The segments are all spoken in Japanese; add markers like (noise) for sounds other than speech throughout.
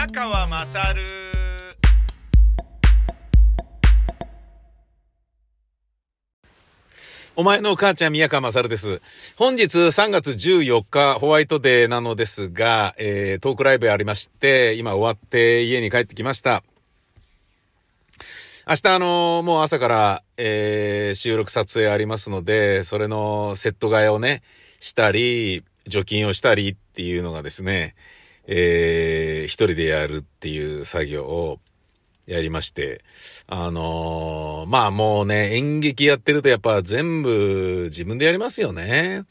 宮川まさるお前の母ちゃん宮川まさるです。本日3月14日ホワイトデーなのですが、えー、トークライブありまして、今終わって家に帰ってきました。明日あのもう朝から、えー、収録撮影ありますので、それのセット替えをね、したり、除菌をしたりっていうのがですね、えー、一人でやるっていう作業をやりまして、あのーまあもうね、演劇やってるとやっぱ全部自分でやりますよね。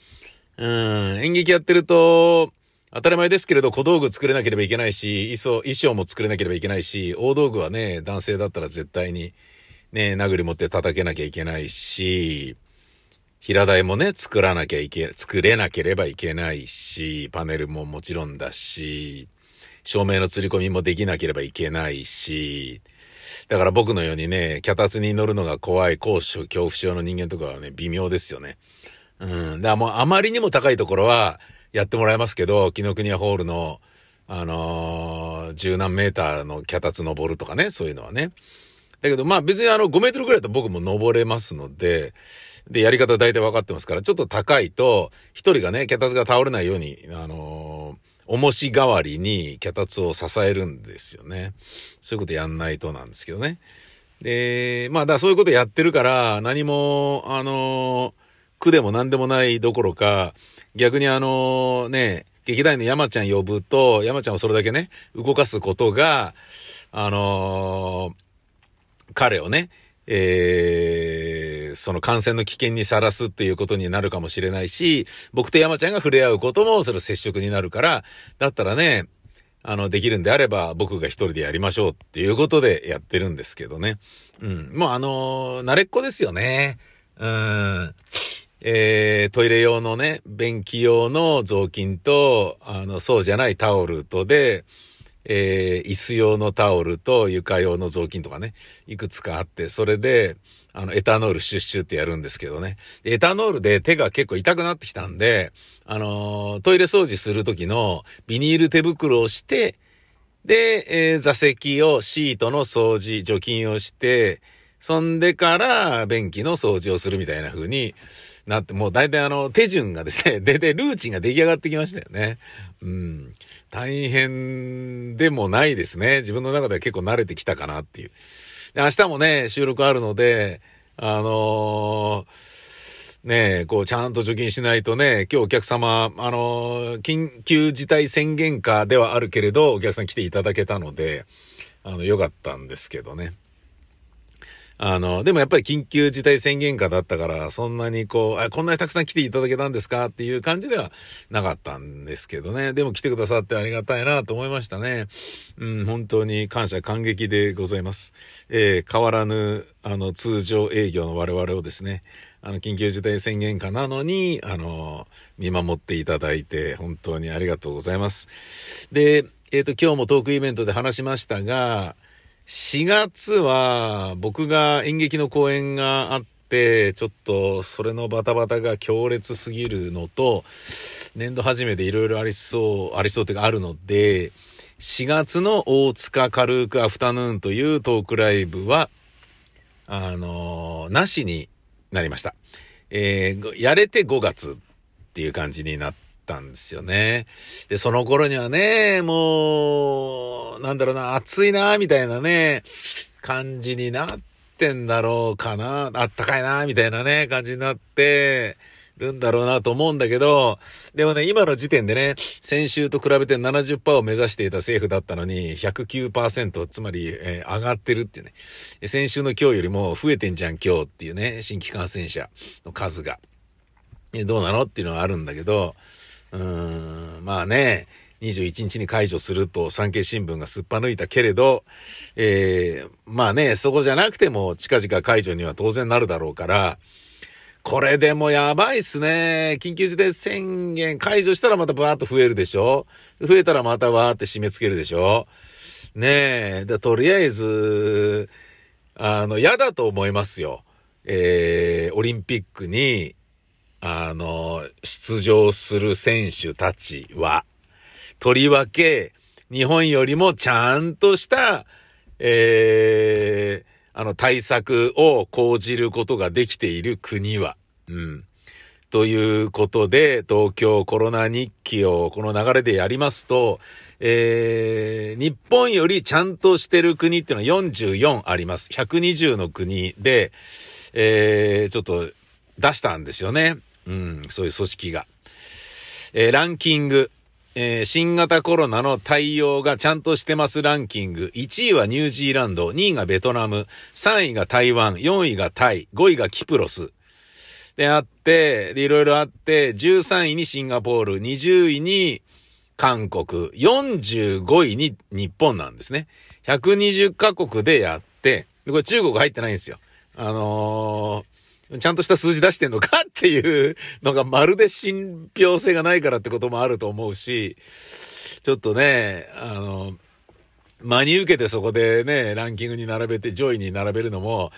うん、演劇やってると、当たり前ですけれど小道具作れなければいけないし、衣装、衣装も作れなければいけないし、大道具はね、男性だったら絶対にね、殴り持って叩けなきゃいけないし、平台もね、作らなきゃいけ、作れなければいけないし、パネルももちろんだし、照明の吊り込みもできなければいけないし、だから僕のようにね、脚立に乗るのが怖い高所恐怖症の人間とかはね、微妙ですよね。うん。だからもうあまりにも高いところはやってもらえますけど、紀ノ国屋ホールの、あのー十何メーターの脚立登るとかね、そういうのはね。だけどまあ別にあの5メートルぐらいだと僕も登れますので、で、やり方大体分かってますから、ちょっと高いと、一人がね、脚立が倒れないように、あのー重し代わりに脚立を支えるんですよね。そういうことやんないとなんですけどね。で、まあ、だそういうことやってるから、何も、あのー苦でも何でもないどころか、逆にあのね、劇団員の山ちゃん呼ぶと、山ちゃんをそれだけね、動かすことが、あのー彼をね、えーその感染の危険にさらすっていうことになるかもしれないし、僕と山ちゃんが触れ合うこともそれ接触になるから、だったらね、あの、できるんであれば僕が一人でやりましょうっていうことでやってるんですけどね。うん。もうあのー慣れっこですよね。うん。えー、トイレ用のね、便器用の雑巾と、あの、そうじゃないタオルとで、えー、椅子用のタオルと床用の雑巾とかね、いくつかあって、それで、あの、エタノールシュッシュってやるんですけどね。エタノールで手が結構痛くなってきたんで、あのートイレ掃除する時のビニール手袋をして、で、えー座席をシートの掃除、除菌をして、そんでから便器の掃除をするみたいな風になって、もう大体あの手順がですね、(laughs) で、で、ルーチンが出来上がってきましたよね。うん。大変でもないですね。自分の中では結構慣れてきたかなっていう。で明日もね、収録あるので、あのーねえ、こう、ちゃんと除菌しないとね、今日お客様、あのー緊急事態宣言下ではあるけれど、お客さん来ていただけたので、あの、良かったんですけどね。あの、でもやっぱり緊急事態宣言下だったから、そんなにこう、あ、こんなにたくさん来ていただけたんですか？っていう感じではなかったんですけどね。でも来てくださってありがたいなと思いましたね。うん、本当に感謝感激でございます。えー変わらぬ、あの、通常営業の我々をですね、あの、緊急事態宣言下なのに、あの、見守っていただいて、本当にありがとうございます。で、えっ、と、今日もトークイベントで話しましたが、4月は僕が演劇の公演があって、ちょっとそれのバタバタが強烈すぎるのと、年度初めでいろいろありそう、ありそうっていうかあるので、4月の大塚軽くアフタヌーンというトークライブは、あのなしになりました。えーやれて5月っていう感じになってたんですよね。で、その頃にはね、もう、なんだろうな、暑いな、みたいなね、感じになってんだろうかな、あったかいな、みたいなね、感じになってるんだろうなと思うんだけど、でもね、今の時点でね、先週と比べて70%を目指していた政府だったのに、109%、つまり、えー上がってるっていうね。先週の今日よりも増えてんじゃん、今日っていうね、新規感染者の数が。どうなのっていうのはあるんだけど、うん、まあね、21日に解除すると産経新聞がすっぱ抜いたけれど、えー、まあね、そこじゃなくても近々解除には当然なるだろうから、これでもやばいっすね。緊急事態宣言解除したらまたバーッと増えるでしょ増えたらまたわーって締め付けるでしょねえ、でとりあえず、あの、嫌だと思いますよ。えー、オリンピックに、あの、出場する選手たちは、とりわけ、日本よりもちゃんとした、えー、あの対策を講じることができている国は、うん。ということで、東京コロナ日記をこの流れでやりますと、えー、日本よりちゃんとしてる国っていうのは44あります。120の国で、えー、ちょっと出したんですよね。うん、そういう組織が。えー、ランキング。えー、新型コロナの対応がちゃんとしてますランキング。1位はニュージーランド、2位がベトナム、3位が台湾、4位がタイ、5位がキプロス。であって、で、いろいろあって、13位にシンガポール、20位に韓国、45位に日本なんですね。120カ国でやって、で、これ中国入ってないんですよ。あのー、ちゃんとした数字出してんのかっていうのがまるで信憑性がないからってこともあると思うし、ちょっとね、あの、真に受けてそこでね、ランキングに並べて上位に並べるのも、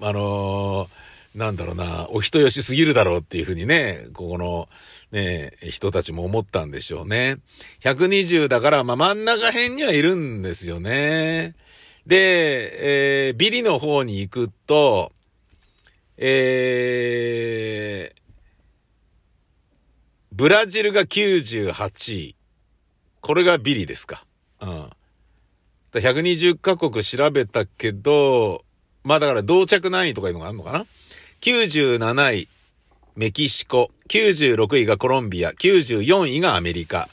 あのなんだろうな、お人よしすぎるだろうっていうふうにね、ここの、ね、人たちも思ったんでしょうね。120だから、まあ、真ん中辺にはいるんですよね。で、えー、ビリの方に行くと、えー、ブラジルが98位。これがビリですか。うん。120カ国調べたけど、まあだから同着何位とかいうのがあるのかな97位、メキシコ。96位がコロンビア。94位がアメリカ。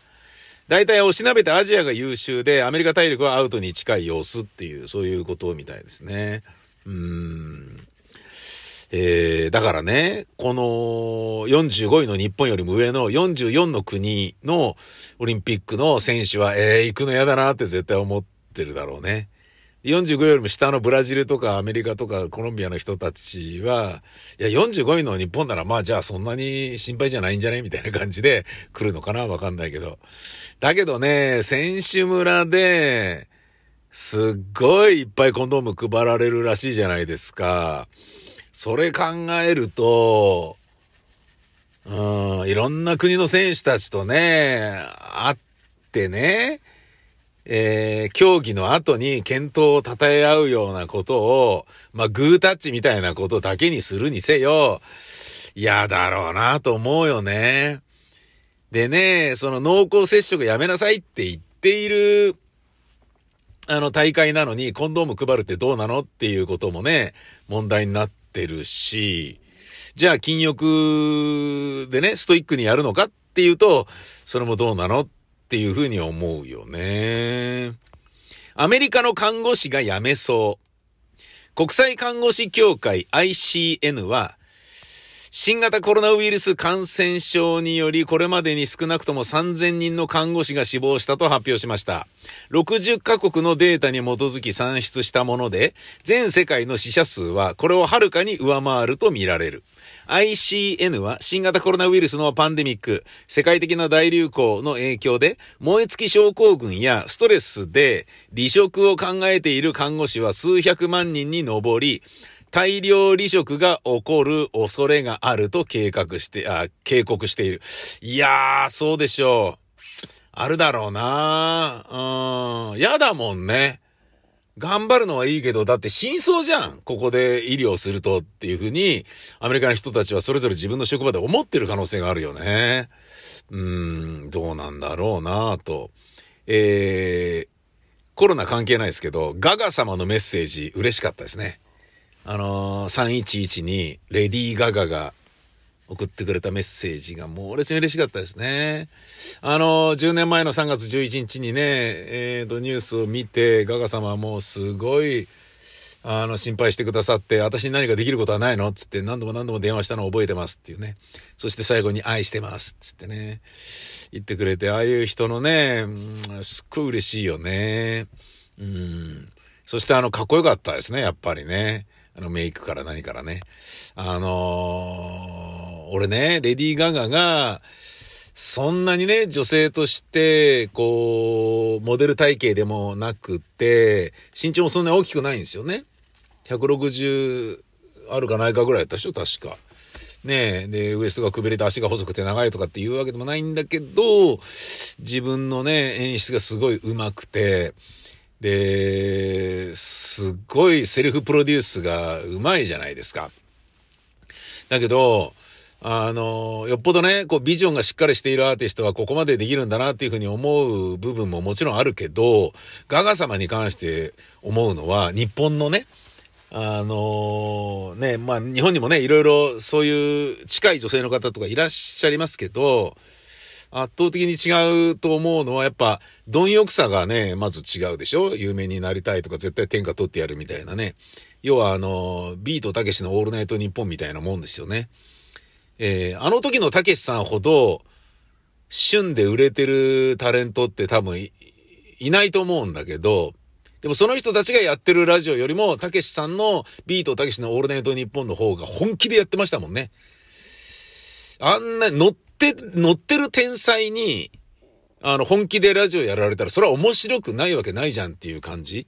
大体押しなべてアジアが優秀で、アメリカ大陸はアウトに近い様子っていう、そういうことみたいですね。うーん。えー、だからね、この45位の日本よりも上の44の国のオリンピックの選手は、えー、行くの嫌だなって絶対思ってるだろうね。45よりも下のブラジルとかアメリカとかコロンビアの人たちは、いや、45位の日本ならまあじゃあそんなに心配じゃないんじゃね？みたいな感じで来るのかな？わかんないけど。だけどね、選手村で、すっごいいっぱいコンドーム配られるらしいじゃないですか。それ考えると、うん、いろんな国の選手たちとね、会ってね、えー、競技の後に検討を称え合うようなことを、まあ、グータッチみたいなことだけにするにせよ、嫌だろうなと思うよね。でね、その濃厚接触やめなさいって言っている、あの大会なのにコンドーム配るってどうなのっていうこともね、問題になってるし、じゃあ禁欲でね、ストイックにやるのかっていうと、それもどうなのっっていうふうに思うよね。アメリカの看護師が辞めそう。国際看護師協会 ICN は、新型コロナウイルス感染症によりこれまでに少なくとも3000人の看護師が死亡したと発表しました。60カ国のデータに基づき算出したもので、全世界の死者数はこれをはるかに上回ると見られる。ICN は新型コロナウイルスのパンデミック、世界的な大流行の影響で、燃え尽き症候群やストレスで離職を考えている看護師は数百万人に上り、大量離職が起こる恐れがあると計画して、あ、警告している。いやー、そうでしょう。あるだろうなうん。やだもんね。頑張るのはいいけど、だって死にそうじゃん。ここで医療するとっていうふうに、アメリカの人たちはそれぞれ自分の職場で思ってる可能性があるよね。うーん、どうなんだろうなと。えー、コロナ関係ないですけど、ガガ様のメッセージ嬉しかったですね。あのー、311にレディー・ガガが送ってくれたメッセージが猛烈に嬉しかったですね。あのー、10年前の3月11日にね、えっ、ー、と、ニュースを見て、ガガ様はもうすごい、あの、心配してくださって、私に何かできることはないの？つって何度も何度も電話したのを覚えてますっていうね。そして最後に愛してますつってね、言ってくれて、ああいう人のね、うん、すっごい嬉しいよね。うん。そしてあの、かっこよかったですね、やっぱりね。あの、メイクから何からね。あのー、俺ね、レディー・ガガが、そんなにね、女性として、こう、モデル体型でもなくて、身長もそんなに大きくないんですよね。160あるかないかぐらいだったでしょ、確か。ねで、ウエストがくびれて足が細くて長いとかっていうわけでもないんだけど、自分のね、演出がすごい上手くて、で、すっごいセルフプロデュースがうまいじゃないですか。だけど、あの、よっぽどね、こうビジョンがしっかりしているアーティストはここまでできるんだなっていうふうに思う部分ももちろんあるけど、ガガ様に関して思うのは、日本のね、あのね、まあ日本にもね、いろいろそういう近い女性の方とかいらっしゃいますけど、圧倒的に違うと思うのは、やっぱ、貪欲さがね、まず違うでしょ？有名になりたいとか、絶対天下取ってやるみたいなね。要は、あの、ビートたけしのオールナイトニッポンみたいなもんですよね。えー、あの時のたけしさんほど、旬で売れてるタレントって多分いないと思うんだけど、でもその人たちがやってるラジオよりも、たけしさんのビートたけしのオールナイトニッポンの方が本気でやってましたもんね。あんな乗って、乗ってる天才に、あの、本気でラジオやられたら、それは面白くないわけないじゃんっていう感じ。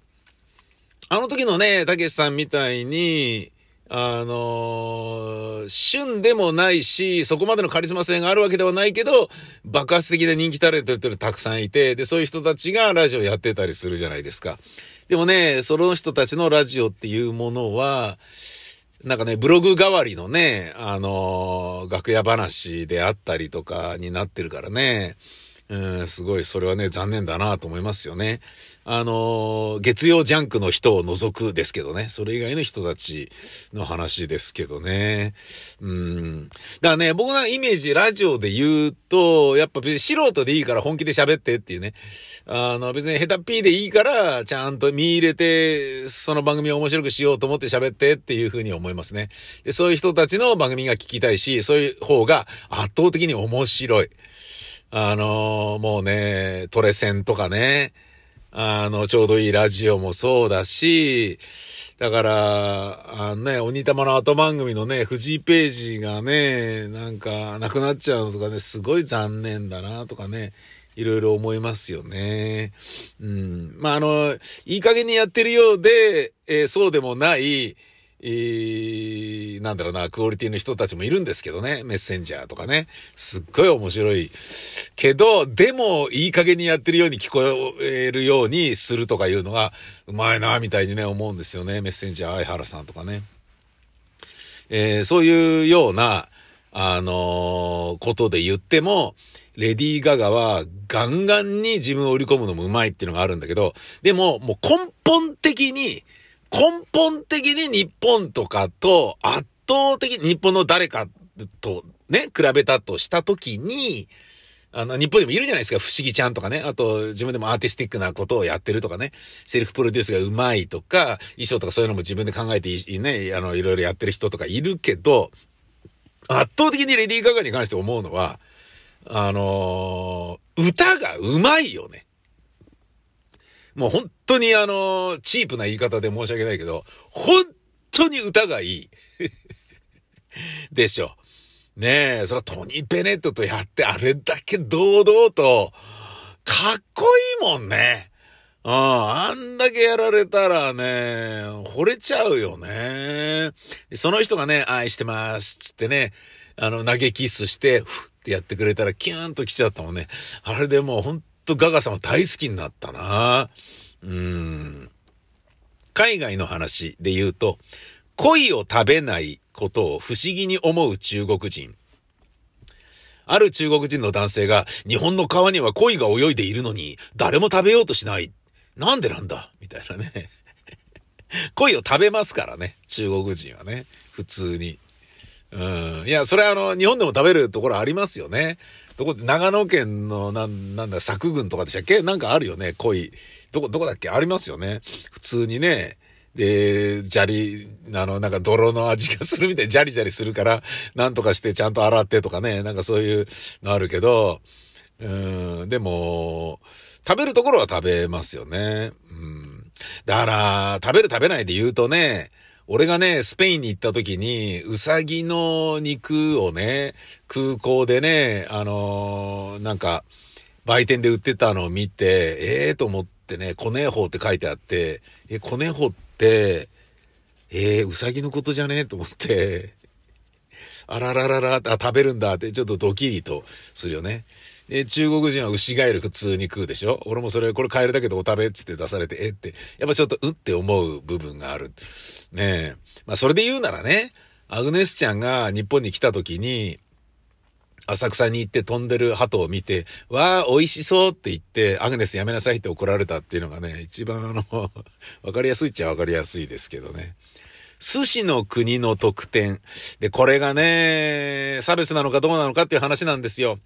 あの時のね、たけしさんみたいに、あのー、旬でもないし、そこまでのカリスマ性があるわけではないけど、爆発的な人気タレントってたくさんいて、で、そういう人たちがラジオやってたりするじゃないですか。でもね、その人たちのラジオっていうものは、なんかね、ブログ代わりのね、あのー、楽屋話であったりとかになってるからね、うん、すごい、それはね、残念だなと思いますよね。あの、月曜ジャンクの人を除くですけどね。それ以外の人たちの話ですけどね。うん。だからね、僕のイメージ、ラジオで言うと、やっぱ別に素人でいいから本気で喋ってっていうね。あの、別に下手っぴーでいいから、ちゃんと見入れて、その番組を面白くしようと思って喋ってっていうふうに思いますね。で、そういう人たちの番組が聞きたいし、そういう方が圧倒的に面白い。あのもうね、トレセンとかね、あの、ちょうどいいラジオもそうだし、だから、あのね、鬼玉の後番組のね、藤井ページがね、なんか、なくなっちゃうのとかね、すごい残念だなとかね、いろいろ思いますよね。うん。まあ、あの、いい加減にやってるようで、えー、そうでもない、えー、なんだろうな、クオリティの人たちもいるんですけどね。メッセンジャーとかね。すっごい面白い。けど、でも、いい加減にやってるように聞こえるようにするとかいうのが、うまいな、みたいにね、思うんですよね。メッセンジャー、相原さんとかね。えー、そういうような、あのー、ことで言っても、レディー・ガガはガンガンに自分を売り込むのもうまいっていうのがあるんだけど、でももう根本的に根本的に日本とかと圧倒的に日本の誰かとね、比べたとしたときに、あの、日本でもいるじゃないですか、不思議ちゃんとかね。あと、自分でもアーティスティックなことをやってるとかね。セルフプロデュースがうまいとか、衣装とかそういうのも自分で考えていいね、あの、いろいろやってる人とかいるけど、圧倒的にレディー・ガガに関して思うのは、あのー、歌がうまいよね。もう本当にあの、チープな言い方で申し訳ないけど、本当に歌がいい。(laughs) でしょ。ねえ、それはトニー・ベネットとやってあれだけ堂々と、かっこいいもんね。うん、あんだけやられたらね、惚れちゃうよね。その人がね、愛してますつってね、あの、投げキスして、ふってやってくれたらキューンと来ちゃったもんね。あれでもう本とガガ様大好きになったなうん。海外の話で言うと、鯉を食べないことを不思議に思う中国人。ある中国人の男性が、日本の川には鯉が泳いでいるのに、誰も食べようとしない。なんでなんだ？みたいなね。鯉を食べますからね。中国人はね。普通に。うん。いや、それはあの、日本でも食べるところありますよね。どこ、長野県の、なん、なんだ、作郡とかでしたっけ？なんかあるよね、濃い。どこ、どこだっけ？ありますよね。普通にね。で、砂利、あの、なんか泥の味がするみたいにジャリジャリするから、なんとかしてちゃんと洗ってとかね、なんかそういうのあるけど、うん、でも、食べるところは食べますよね。うん。だから、食べる食べないで言うとね、俺がね、スペインに行った時に、うさぎの肉をね、空港でね、あのー、なんか、売店で売ってたのを見て、ええー、と思ってね、コネホって書いてあって、え、コネホって、えー、うさぎのことじゃねえと思って、(laughs) あらららら、あ、食べるんだってちょっとドキリとするよね。で、中国人は牛ガエル普通に食うでしょ？俺もそれ、これカエルだけどお食べっつって出されて、えって、やっぱちょっとうって思う部分がある。ねえ。まあそれで言うならね、アグネスちゃんが日本に来た時に、浅草に行って飛んでる鳩を見て、わあ、美味しそうって言って、アグネスやめなさいって怒られたっていうのがね、一番あの、わかりやすいっちゃわかりやすいですけどね。寿司の国の特典。で、これがね、差別なのかどうなのかっていう話なんですよ。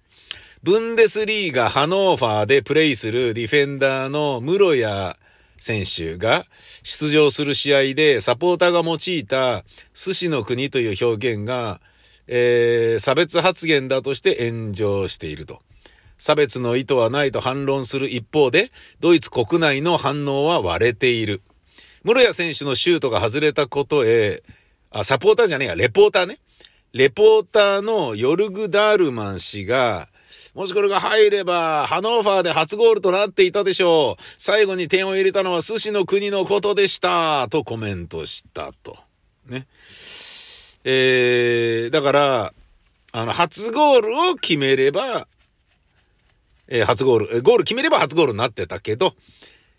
ブンデスリーガハノーファーでプレイするディフェンダーの室谷選手が出場する試合でサポーターが用いた寿司の国という表現が、えー、差別発言だとして炎上していると。差別の意図はないと反論する一方で、ドイツ国内の反応は割れている。室谷選手のシュートが外れたことへ、あ、サポーターじゃねえや、レポーターね。レポーターのヨルグ・ダールマン氏が、もしこれが入れば、ハノーファーで初ゴールとなっていたでしょう。最後に点を入れたのは寿司の国のことでした。とコメントしたと。ね。えー、だから、あの、初ゴールを決めれば、えー、初ゴールえ、ゴール決めれば初ゴールになってたけど、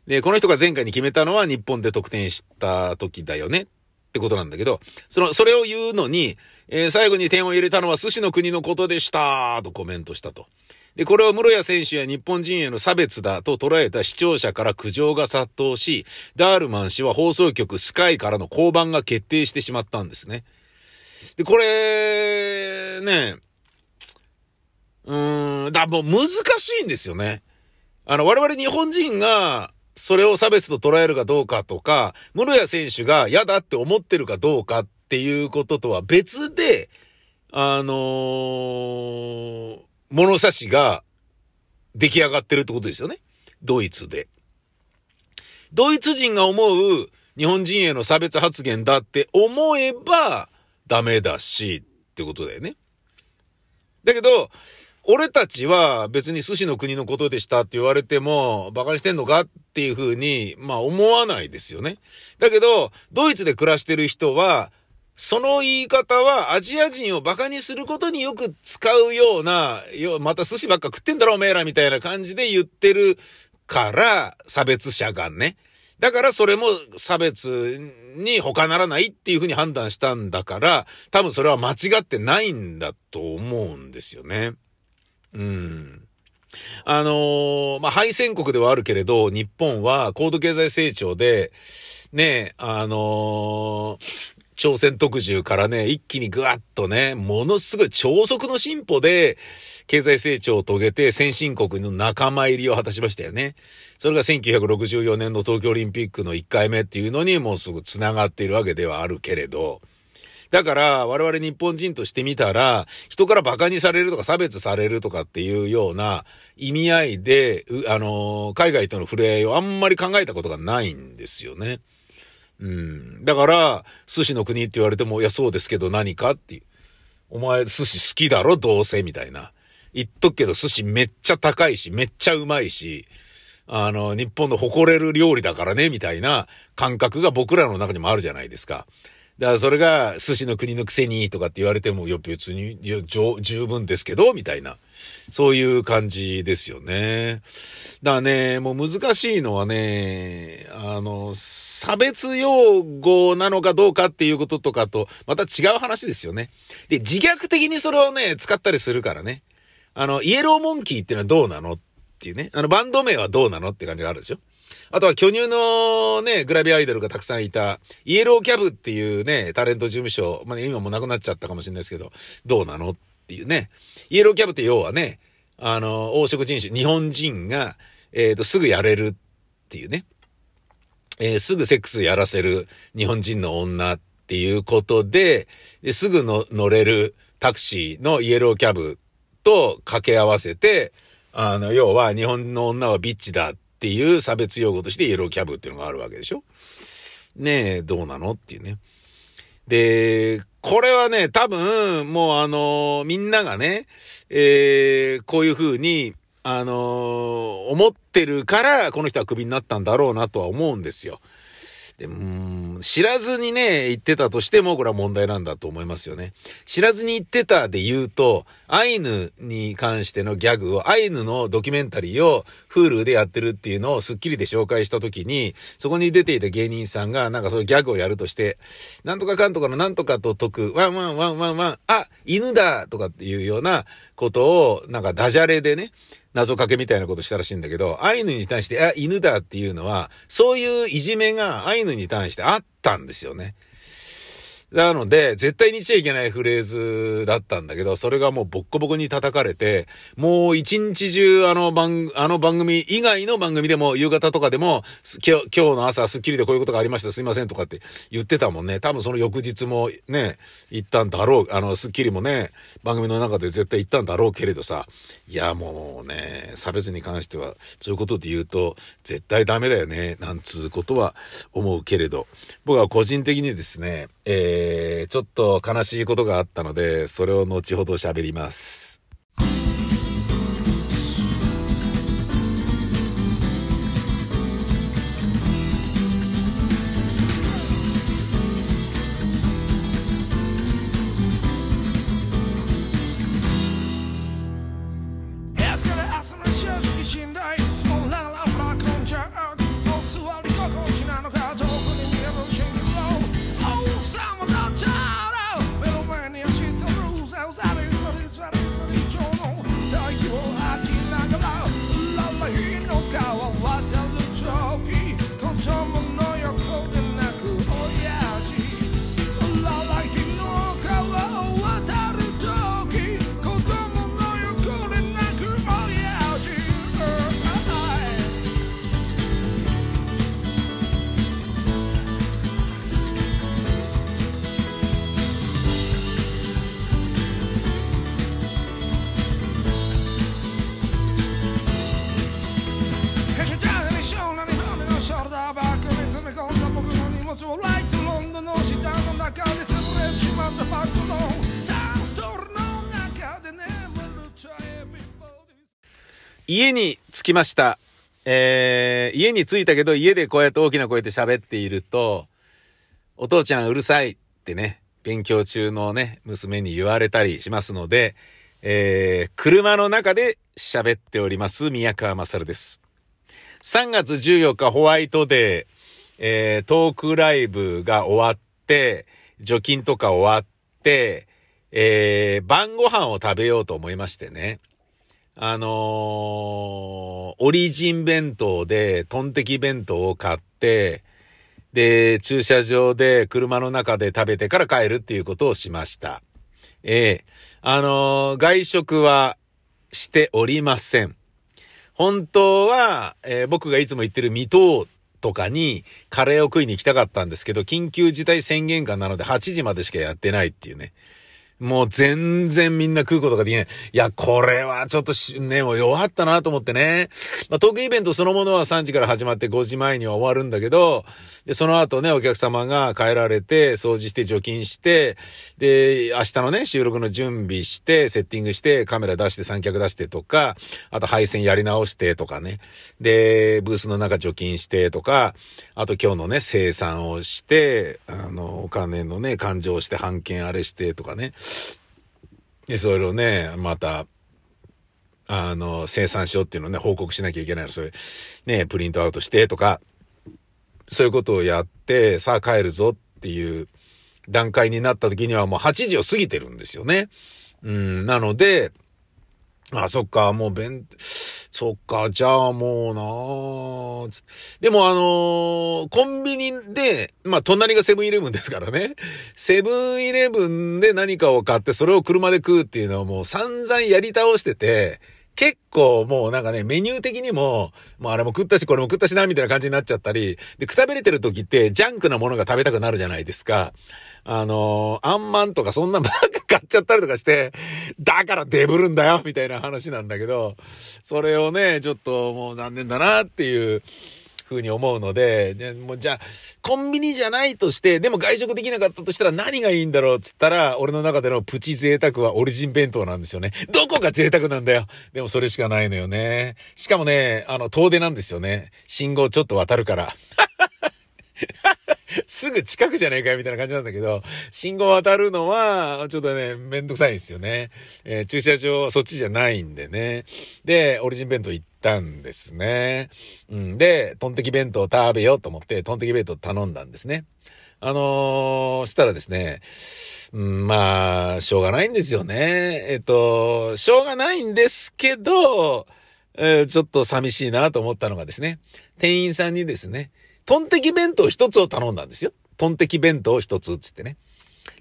で、この人が前回に決めたのは日本で得点した時だよねってことなんだけど、その、それを言うのに、えー、最後に点を入れたのは寿司の国のことでしたとコメントしたと。で、これは室谷選手や日本人への差別だと捉えた視聴者から苦情が殺到し、ダールマン氏は放送局スカイからの降板が決定してしまったんですね。で、これ、ね、うーん、だ、もう難しいんですよね。あの、我々日本人が、それを差別と捉えるかどうかとか、室谷選手が嫌だって思ってるかどうかっていうこととは別で、あのー、物差しが出来上がってるってことですよね。ドイツで。ドイツ人が思う日本人への差別発言だって思えばダメだしってことだよね。だけど、俺たちは別に寿司の国のことでしたって言われても、馬鹿にしてんのかっていうふうに、まあ思わないですよね。だけど、ドイツで暮らしてる人は、その言い方はアジア人を馬鹿にすることによく使うような、よ、また寿司ばっか食ってんだろおめえらみたいな感じで言ってるから、差別者がね。だからそれも差別に他ならないっていうふうに判断したんだから、多分それは間違ってないんだと思うんですよね。うん。あのー、まあ、敗戦国ではあるけれど、日本は高度経済成長で、ね、あのー、朝鮮特需からね、一気にぐわっとね、ものすごい超速の進歩で、経済成長を遂げて先進国の仲間入りを果たしましたよね。それが1964年の東京オリンピックの1回目っていうのにもうすぐ繋がっているわけではあるけれど、だから、我々日本人としてみたら、人から馬鹿にされるとか差別されるとかっていうような意味合いで、あの、海外との触れ合いをあんまり考えたことがないんですよね。うん。だから、寿司の国って言われても、いや、そうですけど何かっていう。お前、寿司好きだろどうせみたいな。言っとくけど、寿司めっちゃ高いし、めっちゃうまいし、あの、日本の誇れる料理だからね、みたいな感覚が僕らの中にもあるじゃないですか。だからそれが寿司の国のくせにとかって言われても、いや別に、いや十分ですけど、みたいな。そういう感じですよね。だからね、もう難しいのはね、あの、差別用語なのかどうかっていうこととかと、また違う話ですよね。で、自虐的にそれをね、使ったりするからね。あの、イエローモンキーっていうのはどうなのっていうね。あの、バンド名はどうなのって感じがあるでしょ。あとは巨乳のね、グラビアアイドルがたくさんいた、イエローキャブっていうね、タレント事務所、まあ、今もなくなっちゃったかもしれないですけど、どうなのっていうね。イエローキャブって要はね、あの、黄色人種、日本人が、えっ、ー、と、すぐやれるっていうね。えー、すぐセックスやらせる日本人の女っていうことで、ですぐの乗れるタクシーのイエローキャブと掛け合わせて、あの、要は日本の女はビッチだていう差別用語としてイエローキャブっていうのがあるわけでしょ？ねえ、どうなの？っていうね。で、これはね、多分、もうあのみんながね、えー、こういう風に、あの思ってるから、この人はクビになったんだろうなとは思うんですよ。でうん知らずにね、言ってたとしても、これは問題なんだと思いますよね。知らずに言ってたで言うと、アイヌに関してのギャグを、アイヌのドキュメンタリーを Hulu でやってるっていうのをスッキリで紹介したときに、そこに出ていた芸人さんが、なんかそのギャグをやるとして、なんとかかんとかのなんとかと解く、ワンワンワンワンワン、あ、犬だとかっていうようなことを、なんかダジャレでね、謎かけみたいなことしたらしいんだけど、アイヌに対して、あ、犬だっていうのは、そういういじめがアイヌに対してあったんですよね。なので、絶対に言っちゃいけないフレーズだったんだけど、それがもうボッコボコに叩かれて、もう一日中あの番、あの番組以外の番組でも、夕方とかでも、今日、今日の朝スッキリでこういうことがありました、すいませんとかって言ってたもんね。多分その翌日もね、行ったんだろう。あの、スッキリもね、番組の中で絶対行ったんだろうけれどさ、いやもうね、差別に関しては、そういうことで言うと、絶対ダメだよね、なんつうことは思うけれど、僕は個人的にですね、えー、ちょっと悲しいことがあったので、それを後ほど喋ります。家に着きました。えー、家に着いたけど家でこうやって大きな声で喋っていると、お父ちゃんうるさいってね、勉強中のね、娘に言われたりしますので、えー、車の中で喋っております、宮川勝です。3月14日ホワイトデー、えー、トークライブが終わって、除菌とか終わって、えー、晩ご飯を食べようと思いましてね。あのー、オリジン弁当で、トンテキ弁当を買って、で、駐車場で車の中で食べてから帰るっていうことをしました。ええー、あのー、外食はしておりません。本当は、えー、僕がいつも言ってる未踏とかにカレーを食いに行きたかったんですけど、緊急事態宣言下なので8時までしかやってないっていうね。もう全然みんな食うことができない。いや、これはちょっとね、もう弱ったなと思ってね。まあ、トークイベントそのものは3時から始まって5時前には終わるんだけど、で、その後ね、お客様が帰られて、掃除して除菌して、で、明日のね、収録の準備して、セッティングして、カメラ出して三脚出してとか、あと配線やり直してとかね。で、ブースの中除菌してとか、あと今日のね、生産をして、あの、お金のね、勘定して半券あれしてとかね。で、それをね、また、あの、生産書っていうのをね、報告しなきゃいけないの、それ、ね、プリントアウトしてとか、そういうことをやって、さあ帰るぞっていう段階になった時にはもう8時を過ぎてるんですよね。うん、なので、あ、そっか、もう弁、そっか、じゃあもうなぁ。でもあのー、コンビニで、まあ隣がセブンイレブンですからね。セブンイレブンで何かを買ってそれを車で食うっていうのはもう散々やり倒してて、結構もうなんかね、メニュー的にも、もうあれも食ったし、これも食ったしな、みたいな感じになっちゃったり、で、くたびれてる時って、ジャンクなものが食べたくなるじゃないですか。あのー、あんまんとかそんなばっか買っちゃったりとかして、だからデブるんだよみたいな話なんだけど、それをね、ちょっともう残念だなっていう、ふうに思うので、でもうじゃあ、コンビニじゃないとして、でも外食できなかったとしたら何がいいんだろうっつったら、俺の中でのプチ贅沢はオリジン弁当なんですよね。どこが贅沢なんだよ。でもそれしかないのよね。しかもね、あの、遠出なんですよね。信号ちょっと渡るから。すぐ近くじゃねえかよみたいな感じなんだけど、信号渡るのは、ちょっとね、めんどくさいんですよね。えー、駐車場そっちじゃないんでね。で、オリジン弁当行ったんですね。うん。で、トンテキ弁当食べようと思って、トンテキ弁当頼んだんですね。あのー、したらですね、うん、まあ、しょうがないんですよね。えっと、しょうがないんですけど、えー、ちょっと寂しいなと思ったのがですね、店員さんにですね、トンテキ弁当一つを頼んだんですよ。トンテキ弁当一つっつってね。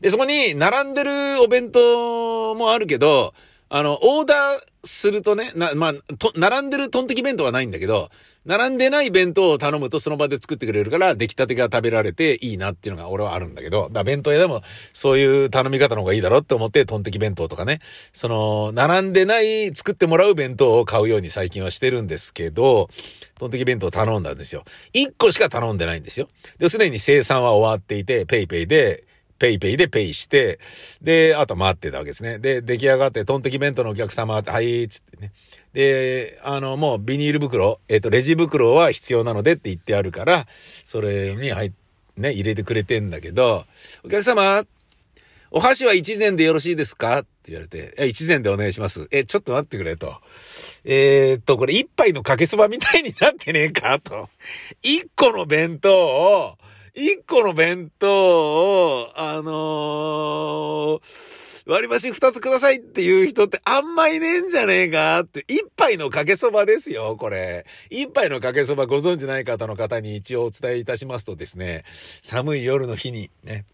で、そこに並んでるお弁当もあるけど、あの、オーダーするとね、な、まあ、と、並んでるトンテキ弁当はないんだけど、並んでない弁当を頼むとその場で作ってくれるから、出来たてが食べられていいなっていうのが俺はあるんだけど、だ弁当屋でもそういう頼み方の方がいいだろって思って、トンテキ弁当とかね、その、並んでない作ってもらう弁当を買うように最近はしてるんですけど、トンテキ弁当頼んだんですよ。1個しか頼んでないんですよ。で、すでに生産は終わっていて、 PayPay で、PayPay でペイして、で、あと待ってたわけですね。で、出来上がって、トンテキ弁当のお客様、はい、つってね。で、あの、もうビニール袋、えっ、ー、と、レジ袋は必要なのでって言ってあるから、それに入ね、入れてくれてんだけど、お客様、お箸は一膳でよろしいですか？って言われて、え、一膳でお願いします。え、ちょっと待ってくれと。えー、っと、これ一杯のかけそばみたいになってねえかと。一個の弁当を、一個の弁当を、あのー、割り箸二つくださいっていう人ってあんまいねえんじゃねえかって、一杯のかけそばですよ、これ。一杯のかけそばご存知ない方の方に一応お伝えいたしますとですね、寒い夜の日にね、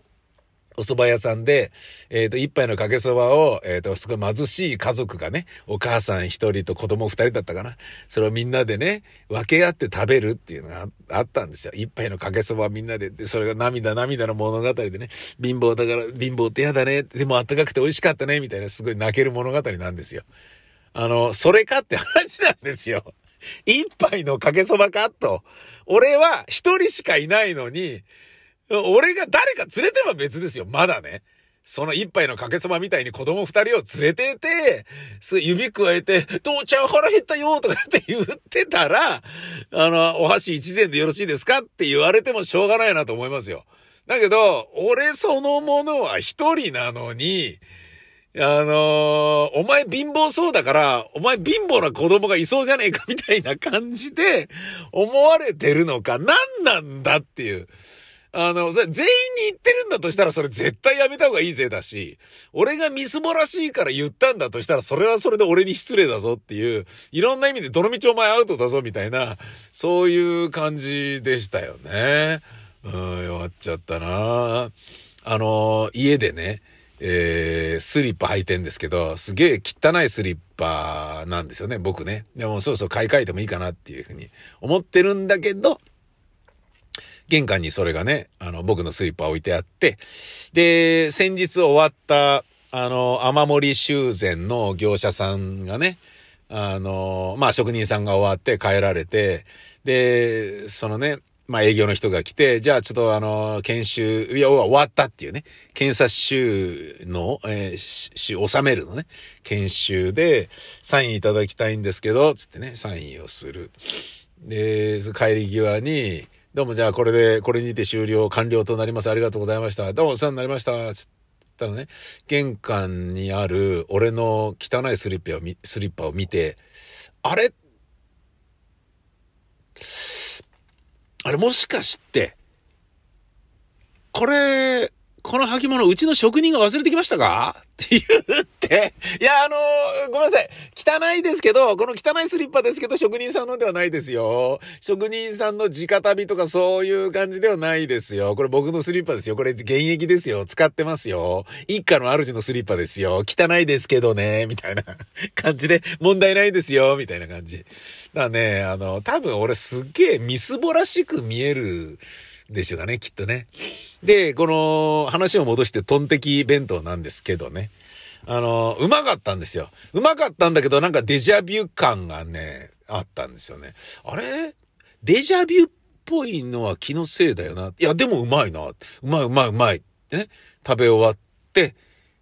お蕎麦屋さんで、えっ、ー、と、一杯のかけそばを、えっ、ー、と、すごい貧しい家族がね、お母さん一人と子供二人だったかな。それをみんなでね、分け合って食べるっていうのがあったんですよ。一杯のかけそばみんなで、で、それが涙涙の物語でね、貧乏だから、貧乏って嫌だね、でも暖かくて美味しかったね、みたいなすごい泣ける物語なんですよ。あの、それかって話なんですよ。一杯のかけそばかと。俺は一人しかいないのに、俺が誰か連れては別ですよ。まだね。その一杯のかけそばみたいに子供二人を連れてて、指くわえて、父ちゃん腹減ったよとかって言ってたら、あの、お箸一膳でよろしいですか？って言われてもしょうがないなと思いますよ。だけど、俺そのものは一人なのに、あのー、お前貧乏そうだから、お前貧乏な子供がいそうじゃねえかみたいな感じで思われてるのか、何なんだっていう。あの、それ全員に言ってるんだとしたらそれ絶対やめた方がいいぜだし、俺がみすぼらしいから言ったんだとしたらそれはそれで俺に失礼だぞっていう、いろんな意味でどの道お前アウトだぞみたいな、そういう感じでしたよね。うん、弱っちゃったなあの、家でね、えー、スリッパ履いてんですけど、すげえ汚いスリッパなんですよね、僕ね。でもそろそろ買い替えてもいいかなっていうふうに思ってるんだけど、玄関にそれがね、あの、僕のスリッパー置いてあって、で、先日終わった、あの、雨漏り修繕の業者さんがね、あの、まあ、職人さんが終わって帰られて、で、そのね、まあ、営業の人が来て、じゃあちょっとあの、研修、いや、終わったっていうね、検査週の、えー、収めるのね、研修で、サインいただきたいんですけど、つってね、サインをする。で、帰り際に、どうもじゃあこれで、これにて終了、完了となります。ありがとうございました。どうもお世話になりました。つったらね、玄関にある俺の汚いスリッパを見、スリッパを見て、あれ？あれもしかして、これ、この履物、うちの職人が忘れてきましたか？(laughs) って言って、いや、あのー、ごめんなさい。汚いですけど、この汚いスリッパですけど、職人さんのではないですよ。職人さんの直旅とかそういう感じではないですよ。これ僕のスリッパですよ。これ現役ですよ。使ってますよ。一家の主のスリッパですよ。汚いですけどね、みたいな (laughs) 感じで、問題ないですよ、みたいな感じ。だね、あの、多分俺すっげえみすぼらしく見えるでしょうかね、きっとね。で、この話を戻してトンテキ弁当なんですけどね。あの、うまかったんですよ。うまかったんだけど、なんかデジャビュー感がね、あったんですよね。あれ？デジャビューっぽいのは気のせいだよな。いや、でもうまいな。うまいうまいうまい。ってね？食べ終わって、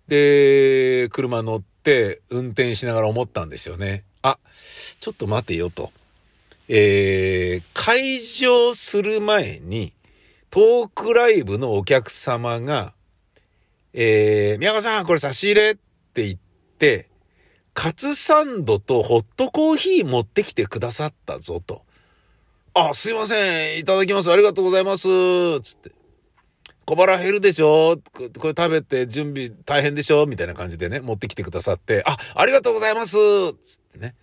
で、車乗って運転しながら思ったんですよね。あ、ちょっと待てよと。えー、開場する前に、トークライブのお客様が、えー、宮川さん、これ差し入れって言って、カツサンドとホットコーヒー持ってきてくださったぞと。あ、すいません。いただきます。ありがとうございます。つって。小腹減るでしょ？これ食べて準備大変でしょ？みたいな感じでね、持ってきてくださって、あ、ありがとうございますつってね。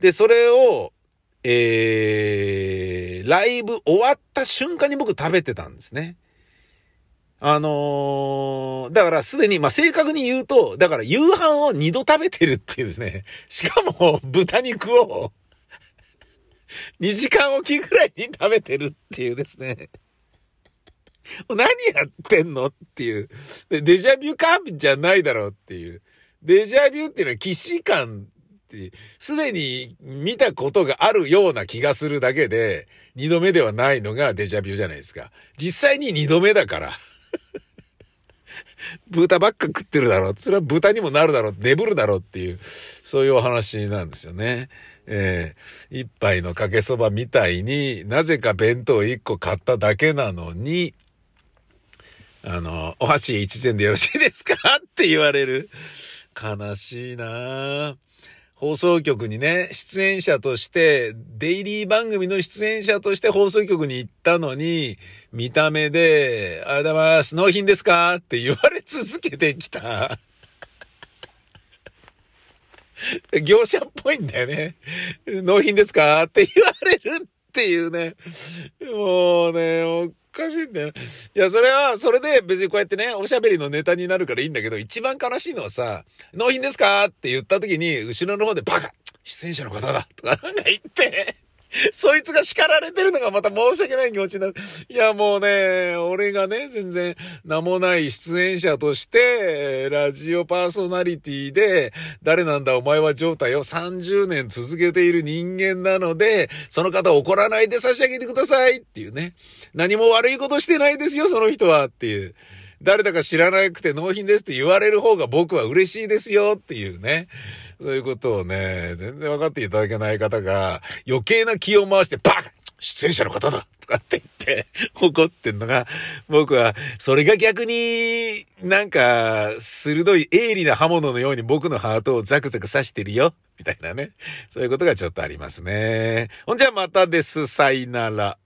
で、それを、えー、ライブ終わった瞬間に僕食べてたんですね。あのー、だからすでに、まあ、正確に言うと、だから夕飯を二度食べてるっていうですね。しかも、豚肉を2時間おきぐらいに食べてるっていうですね。何やってんのっていう。で、デジャビューか？じゃないだろうっていう。デジャビューっていうのは既視感、すでに見たことがあるような気がするだけで、二度目ではないのがデジャビューじゃないですか。実際に二度目だから。(laughs) 豚ばっか食ってるだろう。それは豚にもなるだろう。デブるだろうっていう、そういうお話なんですよね。えー、一杯のかけそばみたいになぜか弁当一個買っただけなのに、あの、お箸一膳でよろしいですか？って言われる。悲しいなぁ放送局にね、出演者として、デイリー番組の出演者として放送局に行ったのに、見た目で、ありがとうございます、納品ですか？って言われ続けてきた。(laughs) 業者っぽいんだよね。納品ですか？って言われるっていうね。もうね、おかしいんだよ。いや、それは、それで別にこうやってね、おしゃべりのネタになるからいいんだけど、一番悲しいのはさ、納品ですか？って言った時に、後ろの方でバカ出演者の方だとかなんか言って、(laughs) そいつが叱られてるのがまた申し訳ない気持ちになる。いや、もうね、俺がね、全然名もない出演者として、ラジオパーソナリティで、誰なんだお前は状態を30年続けている人間なので、その方怒らないで差し上げてくださいっていうね。何も悪いことしてないですよ、その人はっていう。誰だか知らなくて納品ですって言われる方が僕は嬉しいですよっていうね。そういうことをね、全然分かっていただけない方が、余計な気を回して、バカ出演者の方だとかって言って、(laughs) 怒ってんのが、僕は、それが逆に、なんか、鋭い鋭利な刃物のように僕のハートをザクザク刺してるよ、みたいなね。そういうことがちょっとありますね。ほんじゃまたです。さいなら。